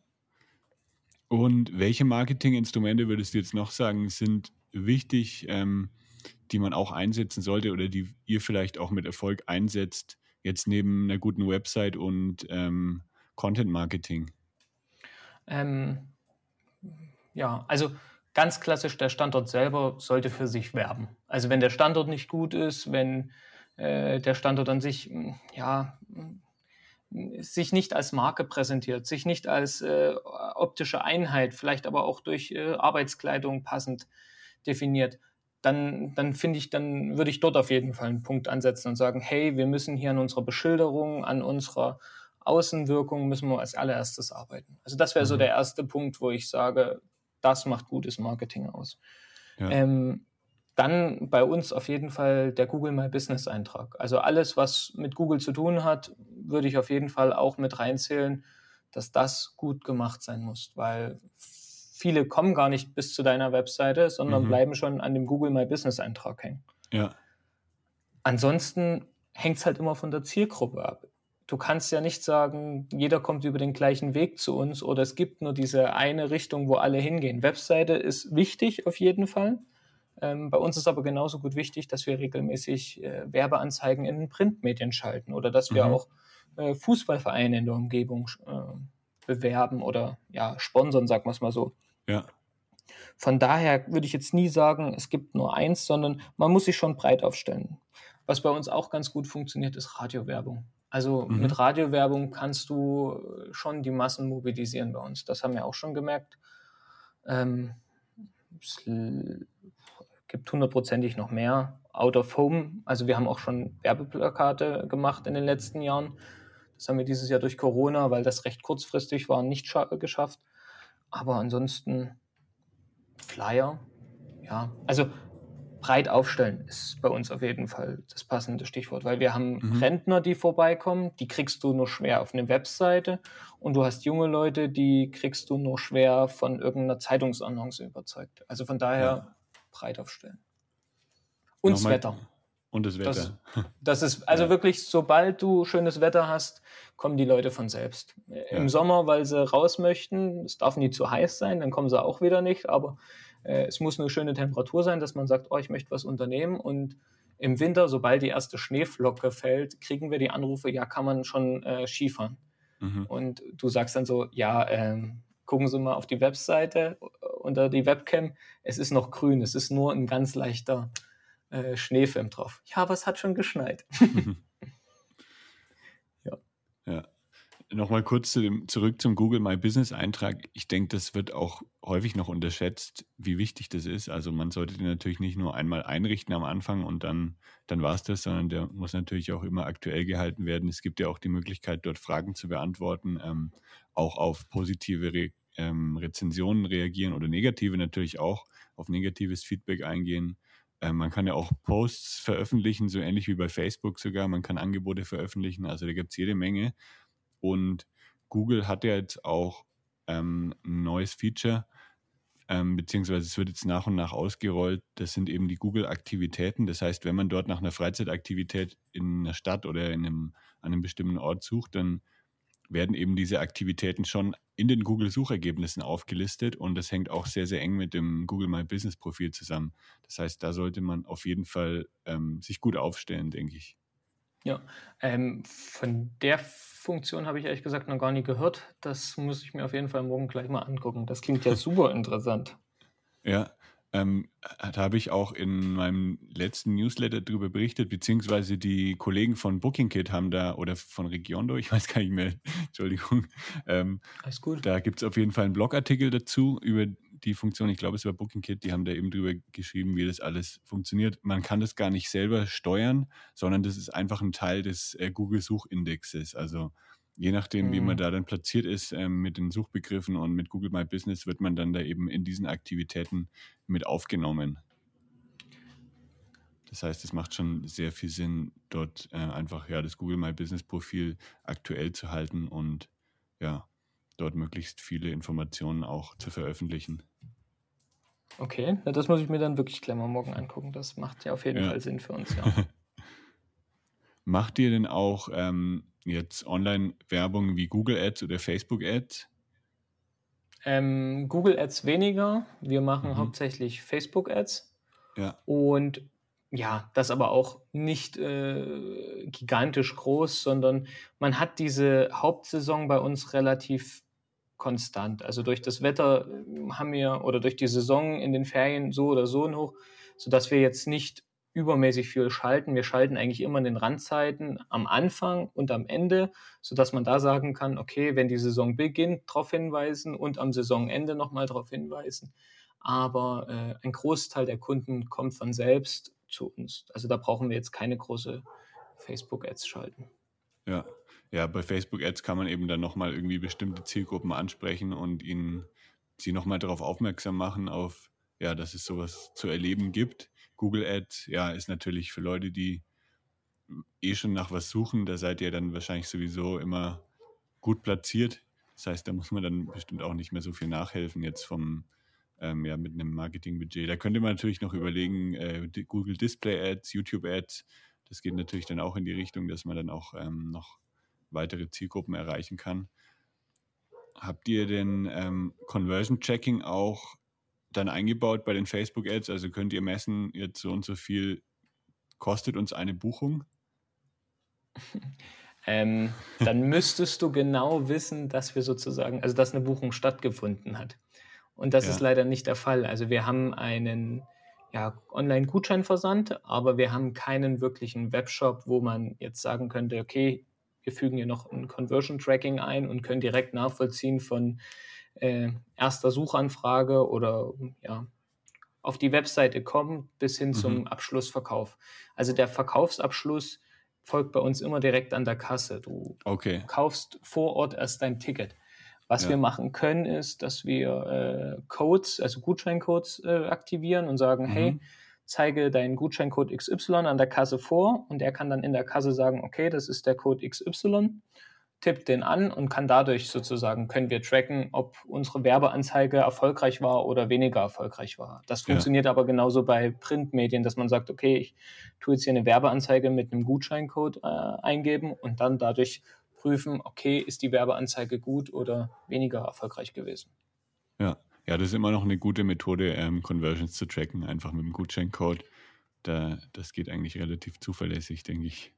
Und welche Marketinginstrumente würdest du jetzt noch sagen, sind wichtig, ähm, die man auch einsetzen sollte oder die ihr vielleicht auch mit Erfolg einsetzt, jetzt neben einer guten Website und ähm, Content Marketing?
Ähm, ja, also ganz klassisch, der Standort selber sollte für sich werben. Also wenn der Standort nicht gut ist, wenn äh, der Standort an sich, ja, sich nicht als Marke präsentiert, sich nicht als äh, optische Einheit, vielleicht aber auch durch äh, Arbeitskleidung passend definiert, dann, dann finde ich, dann würde ich dort auf jeden Fall einen Punkt ansetzen und sagen, hey, wir müssen hier an unserer Beschilderung, an unserer Außenwirkung müssen wir als allererstes arbeiten. Also das wäre so mhm. der erste Punkt, wo ich sage, das macht gutes Marketing aus. Ja. Ähm, dann bei uns auf jeden Fall der Google My Business Eintrag. Also alles, was mit Google zu tun hat, würde ich auf jeden Fall auch mit reinzählen, dass das gut gemacht sein muss, weil viele kommen gar nicht bis zu deiner Webseite, sondern mhm. bleiben schon an dem Google My Business Eintrag hängen.
Ja.
Ansonsten hängt es halt immer von der Zielgruppe ab. Du kannst ja nicht sagen, jeder kommt über den gleichen Weg zu uns oder es gibt nur diese eine Richtung, wo alle hingehen. Webseite ist wichtig auf jeden Fall. Ähm, bei uns ist aber genauso gut wichtig, dass wir regelmäßig äh, Werbeanzeigen in den Printmedien schalten oder dass wir mhm. auch äh, Fußballvereine in der Umgebung äh, bewerben oder ja, sponsern, sagen wir es mal so.
Ja.
Von daher würde ich jetzt nie sagen, es gibt nur eins, sondern man muss sich schon breit aufstellen. Was bei uns auch ganz gut funktioniert, ist Radiowerbung. Also mhm. mit Radiowerbung kannst du schon die Massen mobilisieren bei uns. Das haben wir auch schon gemerkt. Ähm, es gibt hundertprozentig noch mehr. Out of Home, also wir haben auch schon Werbeplakate gemacht in den letzten Jahren. Das haben wir dieses Jahr durch Corona, weil das recht kurzfristig war, nicht geschafft. Aber ansonsten Flyer, ja, also breit aufstellen ist bei uns auf jeden Fall das passende Stichwort, weil wir haben mhm. Rentner, die vorbeikommen, die kriegst du nur schwer auf eine Webseite und du hast junge Leute, die kriegst du nur schwer von irgendeiner Zeitungsannonce überzeugt. Also von daher ja. breit aufstellen. Und das Wetter.
Und das Wetter.
Das, das ist also ja. wirklich, sobald du schönes Wetter hast, kommen die Leute von selbst. Ja. Im Sommer, weil sie raus möchten, es darf nie zu heiß sein, dann kommen sie auch wieder nicht, aber äh, es muss eine schöne Temperatur sein, dass man sagt, oh, ich möchte was unternehmen und im Winter, sobald die erste Schneeflocke fällt, kriegen wir die Anrufe, ja, kann man schon äh, Skifahren. Mhm. Und du sagst dann so, ja, äh, gucken Sie mal auf die Webseite unter die Webcam, es ist noch grün, es ist nur ein ganz leichter äh, Schneefilm drauf. Ja, aber es hat schon geschneit. (laughs) (laughs)
ja. Ja. Nochmal kurz zu dem, zurück zum Google My Business Eintrag. Ich denke, das wird auch häufig noch unterschätzt, wie wichtig das ist. Also man sollte den natürlich nicht nur einmal einrichten am Anfang und dann, dann war es das, sondern der muss natürlich auch immer aktuell gehalten werden. Es gibt ja auch die Möglichkeit, dort Fragen zu beantworten, ähm, auch auf positive Re ähm, Rezensionen reagieren oder negative natürlich auch, auf negatives Feedback eingehen. Ähm, man kann ja auch Posts veröffentlichen, so ähnlich wie bei Facebook sogar. Man kann Angebote veröffentlichen, also da gibt es jede Menge. Und Google hat ja jetzt auch ähm, ein neues Feature, ähm, beziehungsweise es wird jetzt nach und nach ausgerollt. Das sind eben die Google-Aktivitäten. Das heißt, wenn man dort nach einer Freizeitaktivität in einer Stadt oder in einem, an einem bestimmten Ort sucht, dann werden eben diese Aktivitäten schon in den Google-Suchergebnissen aufgelistet und das hängt auch sehr, sehr eng mit dem Google My Business-Profil zusammen. Das heißt, da sollte man auf jeden Fall ähm, sich gut aufstellen, denke ich.
Ja, ähm, von der Funktion habe ich ehrlich gesagt noch gar nie gehört. Das muss ich mir auf jeden Fall morgen gleich mal angucken. Das klingt ja (laughs) super interessant.
Ja, ähm, da habe ich auch in meinem letzten Newsletter darüber berichtet, beziehungsweise die Kollegen von BookingKit haben da, oder von Regiondo, ich weiß gar nicht mehr, (laughs) Entschuldigung. Ähm,
Alles gut.
Da gibt es auf jeden Fall einen Blogartikel dazu über die Funktion. Ich glaube, es war BookingKit, die haben da eben drüber geschrieben, wie das alles funktioniert. Man kann das gar nicht selber steuern, sondern das ist einfach ein Teil des äh, Google-Suchindexes. Also je nachdem, wie man mhm. da dann platziert ist ähm, mit den Suchbegriffen und mit Google My Business, wird man dann da eben in diesen Aktivitäten mit aufgenommen. Das heißt, es macht schon sehr viel Sinn, dort äh, einfach ja das Google My Business Profil aktuell zu halten und ja, dort möglichst viele Informationen auch zu veröffentlichen.
Okay, na, das muss ich mir dann wirklich gleich mal morgen angucken. Das macht ja auf jeden ja. Fall Sinn für uns, ja. (laughs)
macht ihr denn auch ähm, jetzt Online-Werbung wie Google Ads oder Facebook Ads?
Ähm, Google Ads weniger. Wir machen mhm. hauptsächlich Facebook Ads.
Ja.
Und ja, das aber auch nicht äh, gigantisch groß, sondern man hat diese Hauptsaison bei uns relativ konstant. Also durch das Wetter äh, haben wir oder durch die Saison in den Ferien so oder so hoch, sodass wir jetzt nicht übermäßig viel schalten. Wir schalten eigentlich immer in den Randzeiten am Anfang und am Ende, sodass man da sagen kann, okay, wenn die Saison beginnt, darauf hinweisen und am Saisonende nochmal darauf hinweisen. Aber äh, ein Großteil der Kunden kommt von selbst zu uns. Also da brauchen wir jetzt keine große Facebook-Ads schalten.
Ja, ja, bei Facebook Ads kann man eben dann nochmal irgendwie bestimmte Zielgruppen ansprechen und ihnen sie nochmal darauf aufmerksam machen, auf, ja, dass es sowas zu erleben gibt. Google Ads, ja, ist natürlich für Leute, die eh schon nach was suchen, da seid ihr dann wahrscheinlich sowieso immer gut platziert. Das heißt, da muss man dann bestimmt auch nicht mehr so viel nachhelfen jetzt vom, ähm, ja, mit einem Marketingbudget. Da könnte man natürlich noch überlegen, äh, Google Display Ads, YouTube Ads, das geht natürlich dann auch in die Richtung, dass man dann auch ähm, noch weitere Zielgruppen erreichen kann. Habt ihr den ähm, Conversion Checking auch dann eingebaut bei den Facebook Ads? Also könnt ihr messen, jetzt so und so viel kostet uns eine Buchung? (laughs)
ähm, dann müsstest du genau wissen, dass wir sozusagen, also dass eine Buchung stattgefunden hat. Und das ja. ist leider nicht der Fall. Also wir haben einen ja, Online-Gutscheinversand, aber wir haben keinen wirklichen Webshop, wo man jetzt sagen könnte, okay, wir fügen hier noch ein Conversion Tracking ein und können direkt nachvollziehen von äh, erster Suchanfrage oder ja, auf die Webseite kommen bis hin mhm. zum Abschlussverkauf. Also der Verkaufsabschluss folgt bei uns immer direkt an der Kasse. Du
okay.
kaufst vor Ort erst dein Ticket. Was ja. wir machen können, ist, dass wir äh, Codes, also Gutscheincodes äh, aktivieren und sagen, mhm. hey, zeige deinen Gutscheincode XY an der Kasse vor und er kann dann in der Kasse sagen, okay, das ist der Code XY, tippt den an und kann dadurch sozusagen, können wir tracken, ob unsere Werbeanzeige erfolgreich war oder weniger erfolgreich war. Das funktioniert ja. aber genauso bei Printmedien, dass man sagt, okay, ich tue jetzt hier eine Werbeanzeige mit einem Gutscheincode äh, eingeben und dann dadurch prüfen, okay, ist die Werbeanzeige gut oder weniger erfolgreich gewesen.
Ja, ja, das ist immer noch eine gute Methode, ähm, Conversions zu tracken, einfach mit dem Gutscheincode. Da, das geht eigentlich relativ zuverlässig, denke ich.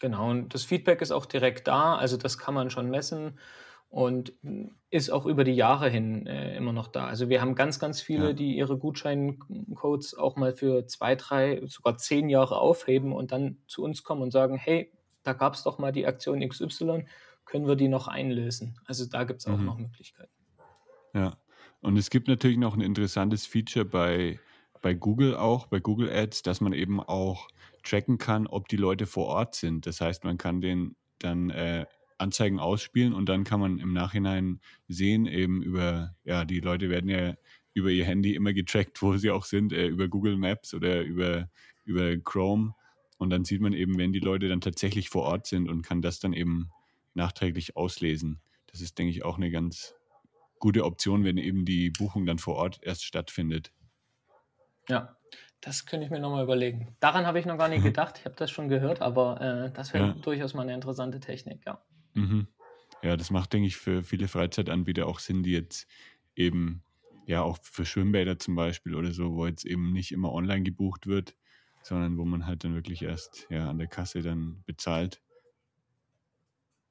Genau, und das Feedback ist auch direkt da, also das kann man schon messen und ist auch über die Jahre hin äh, immer noch da. Also wir haben ganz, ganz viele, ja. die ihre Gutscheincodes auch mal für zwei, drei, sogar zehn Jahre aufheben und dann zu uns kommen und sagen, hey, da gab es doch mal die Aktion XY, können wir die noch einlösen? Also da gibt es auch mhm. noch Möglichkeiten.
Ja, und es gibt natürlich noch ein interessantes Feature bei, bei Google auch, bei Google Ads, dass man eben auch tracken kann, ob die Leute vor Ort sind. Das heißt, man kann den dann äh, Anzeigen ausspielen und dann kann man im Nachhinein sehen, eben über, ja, die Leute werden ja über ihr Handy immer getrackt, (laughs) wo sie auch sind, äh, über Google Maps oder über, über Chrome. Und dann sieht man eben, wenn die Leute dann tatsächlich vor Ort sind und kann das dann eben nachträglich auslesen. Das ist, denke ich, auch eine ganz gute Option, wenn eben die Buchung dann vor Ort erst stattfindet.
Ja, das könnte ich mir nochmal überlegen. Daran habe ich noch gar nicht mhm. gedacht. Ich habe das schon gehört, aber äh, das wäre ja. durchaus mal eine interessante Technik, ja.
Mhm. Ja, das macht, denke ich, für viele Freizeitanbieter auch Sinn, die jetzt eben, ja, auch für Schwimmbäder zum Beispiel oder so, wo jetzt eben nicht immer online gebucht wird, sondern wo man halt dann wirklich erst ja, an der Kasse dann bezahlt.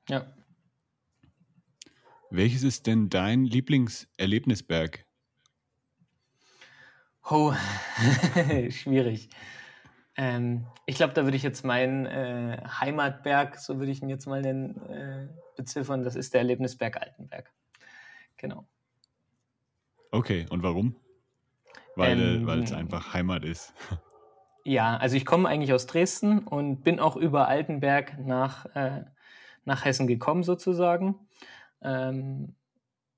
Ja,
welches ist denn dein Lieblingserlebnisberg?
Oh, (laughs) schwierig. Ähm, ich glaube, da würde ich jetzt meinen äh, Heimatberg, so würde ich ihn jetzt mal nennen, äh, beziffern. Das ist der Erlebnisberg Altenberg. Genau.
Okay, und warum? Weil ähm, es einfach Heimat ist.
Ja, also ich komme eigentlich aus Dresden und bin auch über Altenberg nach, äh, nach Hessen gekommen sozusagen. Ähm,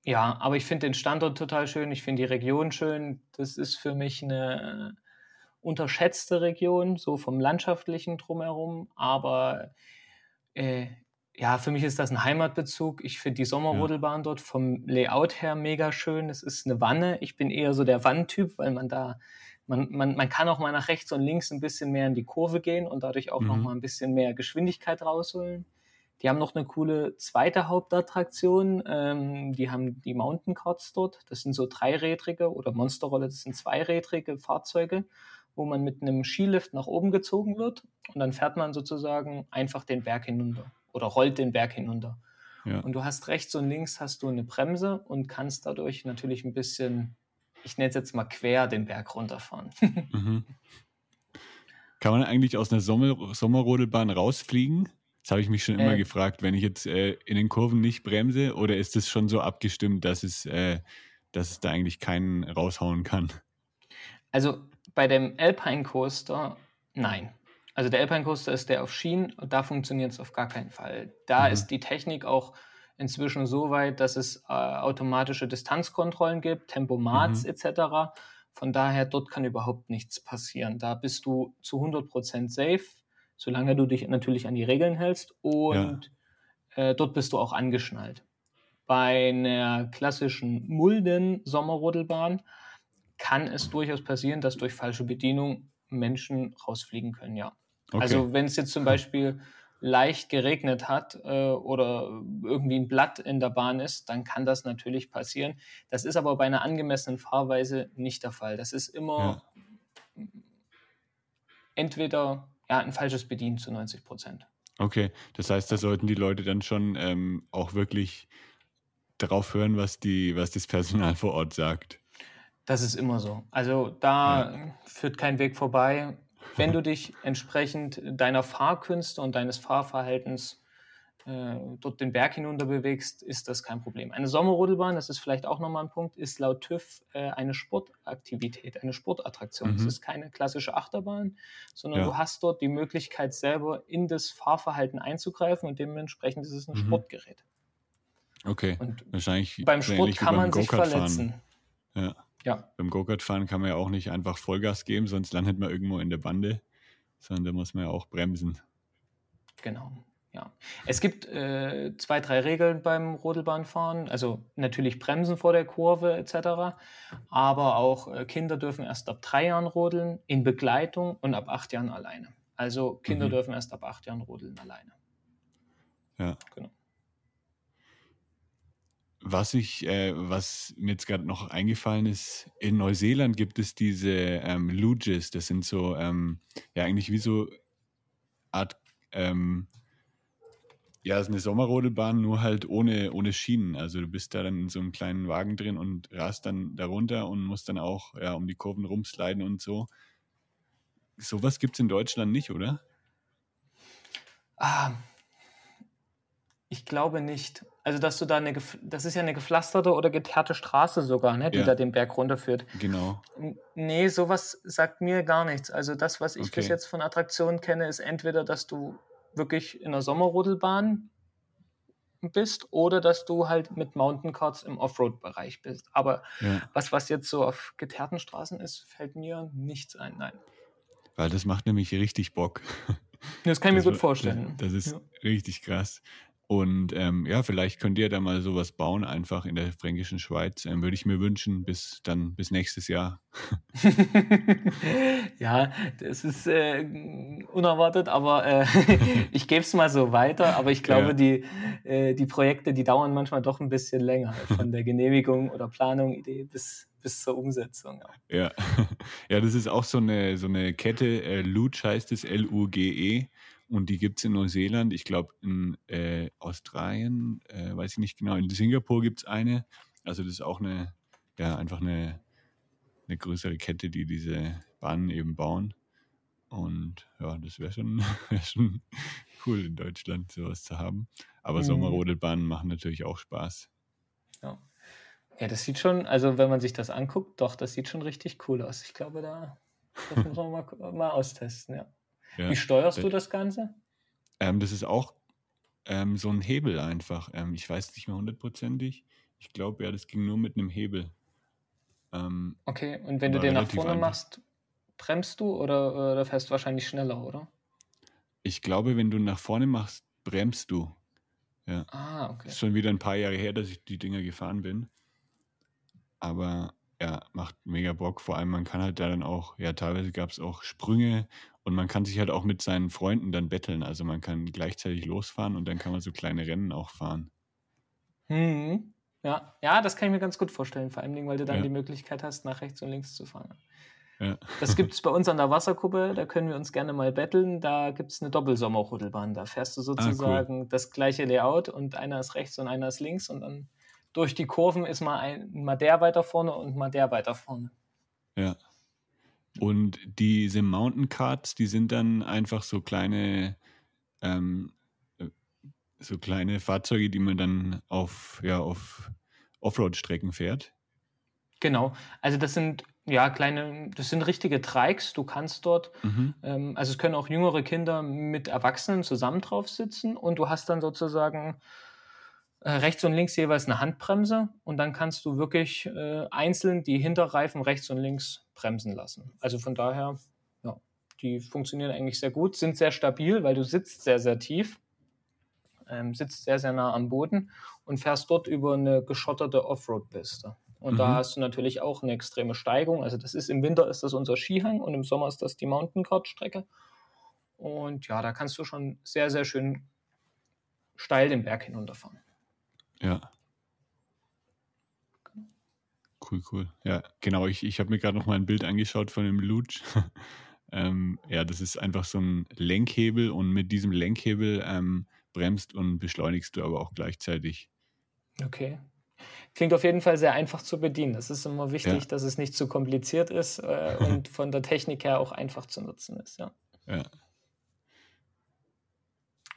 ja, aber ich finde den Standort total schön, ich finde die Region schön. Das ist für mich eine unterschätzte Region, so vom landschaftlichen drumherum, aber äh, ja, für mich ist das ein Heimatbezug. Ich finde die Sommerrodelbahn ja. dort vom Layout her mega schön. Es ist eine Wanne. Ich bin eher so der Wanntyp, weil man da, man, man, man kann auch mal nach rechts und links ein bisschen mehr in die Kurve gehen und dadurch auch mhm. noch mal ein bisschen mehr Geschwindigkeit rausholen. Die haben noch eine coole zweite Hauptattraktion. Ähm, die haben die Mountain Carts dort. Das sind so dreirädrige oder Monsterrolle, das sind zweirädrige Fahrzeuge, wo man mit einem Skilift nach oben gezogen wird und dann fährt man sozusagen einfach den Berg hinunter oder rollt den Berg hinunter. Ja. Und du hast rechts und links hast du eine Bremse und kannst dadurch natürlich ein bisschen, ich nenne es jetzt mal quer, den Berg runterfahren. (laughs) mhm.
Kann man eigentlich aus einer Sommer Sommerrodelbahn rausfliegen? Das habe ich mich schon immer äh, gefragt, wenn ich jetzt äh, in den Kurven nicht bremse oder ist es schon so abgestimmt, dass es, äh, dass es da eigentlich keinen raushauen kann?
Also bei dem Alpine Coaster, nein. Also der Alpine Coaster ist der auf Schienen und da funktioniert es auf gar keinen Fall. Da mhm. ist die Technik auch inzwischen so weit, dass es äh, automatische Distanzkontrollen gibt, Tempomats mhm. etc. Von daher, dort kann überhaupt nichts passieren. Da bist du zu 100% safe, solange du dich natürlich an die Regeln hältst und ja. äh, dort bist du auch angeschnallt. Bei einer klassischen Mulden-Sommerrodelbahn kann es durchaus passieren, dass durch falsche Bedienung Menschen rausfliegen können, ja. Okay. Also wenn es jetzt zum Beispiel leicht geregnet hat äh, oder irgendwie ein Blatt in der Bahn ist, dann kann das natürlich passieren. Das ist aber bei einer angemessenen Fahrweise nicht der Fall. Das ist immer ja. entweder ja, ein falsches Bedienen zu 90 Prozent.
Okay, das heißt, da sollten die Leute dann schon ähm, auch wirklich darauf hören, was, die, was das Personal vor Ort sagt.
Das ist immer so. Also da ja. führt kein Weg vorbei wenn du dich entsprechend deiner Fahrkünste und deines Fahrverhaltens äh, dort den Berg hinunter bewegst, ist das kein Problem. Eine Sommerrodelbahn, das ist vielleicht auch nochmal ein Punkt, ist laut TÜV äh, eine Sportaktivität, eine Sportattraktion. Es mhm. ist keine klassische Achterbahn, sondern ja. du hast dort die Möglichkeit, selber in das Fahrverhalten einzugreifen und dementsprechend ist es ein mhm. Sportgerät.
Okay.
Und wahrscheinlich. Beim Sport kann man sich verletzen.
Ja. Ja. Beim Go-Kart-Fahren kann man ja auch nicht einfach Vollgas geben, sonst landet man irgendwo in der Bande, sondern da muss man ja auch bremsen.
Genau. Ja. Es gibt äh, zwei, drei Regeln beim Rodelbahnfahren. Also natürlich Bremsen vor der Kurve etc. Aber auch äh, Kinder dürfen erst ab drei Jahren rodeln in Begleitung und ab acht Jahren alleine. Also Kinder mhm. dürfen erst ab acht Jahren rodeln alleine.
Ja. Genau. Was ich, äh, was mir jetzt gerade noch eingefallen ist, in Neuseeland gibt es diese ähm, Luges, das sind so, ähm, ja eigentlich wie so Art, ähm, ja, ist eine Sommerrodelbahn, nur halt ohne, ohne Schienen. Also du bist da dann in so einem kleinen Wagen drin und rast dann darunter und musst dann auch ja, um die Kurven rumsliden und so. Sowas gibt es in Deutschland nicht, oder?
Ah, ich glaube nicht. Also, dass du da eine, das ist ja eine gepflasterte oder geteerte Straße sogar, ne, die ja. da den Berg runterführt.
Genau.
Nee, sowas sagt mir gar nichts. Also, das, was ich okay. bis jetzt von Attraktionen kenne, ist entweder, dass du wirklich in einer Sommerrodelbahn bist oder dass du halt mit Mountaincards im Offroad-Bereich bist. Aber ja. was, was jetzt so auf geteerten Straßen ist, fällt mir nichts ein, nein.
Weil das macht nämlich richtig Bock.
Das kann ich mir gut vorstellen.
Das, das ist ja. richtig krass. Und ähm, ja, vielleicht könnt ihr da mal sowas bauen, einfach in der fränkischen Schweiz. Ähm, würde ich mir wünschen, bis dann, bis nächstes Jahr. (laughs)
ja, das ist äh, unerwartet, aber äh, (laughs) ich gebe es mal so weiter. Aber ich glaube, ja. die, äh, die Projekte, die dauern manchmal doch ein bisschen länger, von der Genehmigung oder Planung, Idee bis, bis zur Umsetzung.
Ja. ja. (laughs) ja, das ist auch so eine, so eine Kette, äh, Luge heißt es, L-U-G-E. Und die gibt es in Neuseeland, ich glaube in äh, Australien, äh, weiß ich nicht genau, in Singapur gibt es eine. Also das ist auch eine, ja, einfach eine, eine größere Kette, die diese Bahnen eben bauen. Und ja, das wäre schon, (laughs) wär schon cool in Deutschland sowas zu haben. Aber mhm. Sommerrodelbahnen machen natürlich auch Spaß.
Ja. Ja, das sieht schon, also wenn man sich das anguckt, doch, das sieht schon richtig cool aus. Ich glaube, da das muss man mal, mal austesten, ja. Ja. Wie steuerst du das Ganze?
Ähm, das ist auch ähm, so ein Hebel einfach. Ähm, ich weiß nicht mehr hundertprozentig. Ich glaube, ja, das ging nur mit einem Hebel.
Ähm, okay, und wenn du den nach vorne einfach. machst, bremst du oder, oder fährst du wahrscheinlich schneller, oder?
Ich glaube, wenn du nach vorne machst, bremst du. Ja.
Ah, okay.
Ist schon wieder ein paar Jahre her, dass ich die Dinger gefahren bin. Aber ja, macht mega Bock. Vor allem, man kann halt da dann auch, ja, teilweise gab es auch Sprünge und man kann sich halt auch mit seinen Freunden dann betteln. Also man kann gleichzeitig losfahren und dann kann man so kleine Rennen auch fahren.
Hm. Ja, ja, das kann ich mir ganz gut vorstellen, vor allem, weil du dann
Ja.
die Möglichkeit hast, nach rechts und links zu fahren.
Ja.
Das (laughs) gibt es bei uns an der Wasserkuppe, da können wir uns gerne mal betteln. Da gibt es eine Doppelsommerrodelbahn. Da fährst du sozusagen das gleiche Layout und einer ist rechts und einer ist links und dann durch die Kurven ist mal, ein, mal der weiter vorne und mal der weiter vorne.
Ja. Und diese Mountain Carts, die sind dann einfach so kleine, ähm, äh, so kleine Fahrzeuge, die man dann auf, ja, auf Offroad-Strecken fährt.
Genau. Also das sind ja kleine, das sind richtige Trikes. Du kannst dort
Mhm.
Ähm, also es können auch jüngere Kinder mit Erwachsenen zusammen drauf sitzen und du hast dann sozusagen rechts und links jeweils eine Handbremse und dann kannst du wirklich äh, einzeln die Hinterreifen rechts und links bremsen lassen. Also von daher, ja, die funktionieren eigentlich sehr gut, sind sehr stabil, weil du sitzt sehr, sehr tief, ähm, sitzt sehr, sehr nah am Boden und fährst dort über eine geschotterte Offroad-Piste. Und da
Mhm.
hast du natürlich auch eine extreme Steigung. Also das ist im Winter ist das unser Skihang und im Sommer ist das die Mountain Kart Strecke. Und ja, da kannst du schon sehr, sehr schön steil den Berg hinunterfahren.
Ja. Cool, cool. Ja, genau. Ich, ich habe mir gerade noch mal ein Bild angeschaut von dem Luge. (laughs) ähm, ja, das ist einfach so ein Lenkhebel und mit diesem Lenkhebel ähm, bremst und beschleunigst du aber auch gleichzeitig.
Okay. Klingt auf jeden Fall sehr einfach zu bedienen. Das ist immer wichtig,
Ja.
dass es nicht zu kompliziert ist äh, (laughs) und von der Technik her auch einfach zu nutzen ist. Ja,
Ja,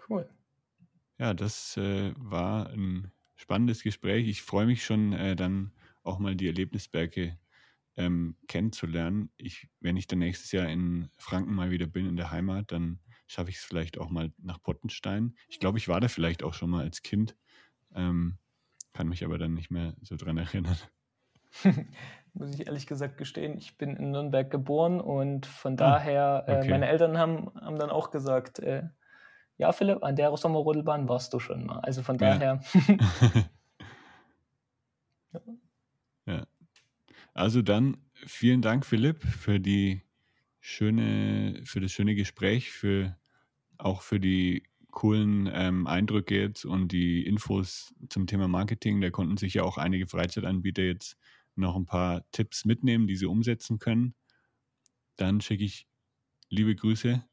cool.
ja das äh, war ein spannendes Gespräch. Ich freue mich schon, äh, dann auch mal die Erlebnisberge ähm, kennenzulernen. Ich, wenn ich dann nächstes Jahr in Franken mal wieder bin, in der Heimat, dann schaffe ich es vielleicht auch mal nach Pottenstein. Ich glaube, ich war da vielleicht auch schon mal als Kind, ähm, kann mich aber dann nicht mehr so dran erinnern. (laughs)
Muss ich ehrlich gesagt gestehen, ich bin in Nürnberg geboren und von
Ah,
daher, äh,
okay.
meine Eltern haben, haben dann auch gesagt, äh, ja Philipp, an der Sommerrodelbahn warst du schon mal. Also von
Ja.
daher, (laughs)
ja. Also dann vielen Dank, Philipp, für die schöne, für das schöne Gespräch, für auch für die coolen ähm, Eindrücke jetzt und die Infos zum Thema Marketing. Da konnten sich ja auch einige Freizeitanbieter jetzt noch ein paar Tipps mitnehmen, die sie umsetzen können. Dann schicke ich liebe Grüße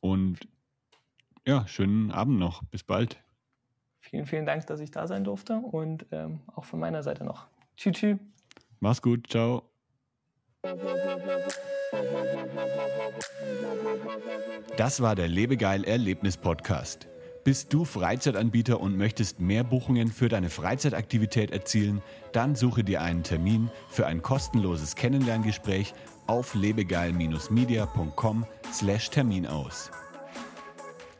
und ja, schönen Abend noch. Bis bald.
vielen, vielen Dank, dass ich da sein durfte und ähm, auch von meiner Seite noch. Tschüss. tschüss.
Mach's gut. Ciao. Das war der Lebegeil Erlebnis Podcast. Bist du Freizeitanbieter und möchtest mehr Buchungen für deine Freizeitaktivität erzielen? Dann suche dir einen Termin für ein kostenloses Kennenlerngespräch auf lebegeil-media.com/termin aus.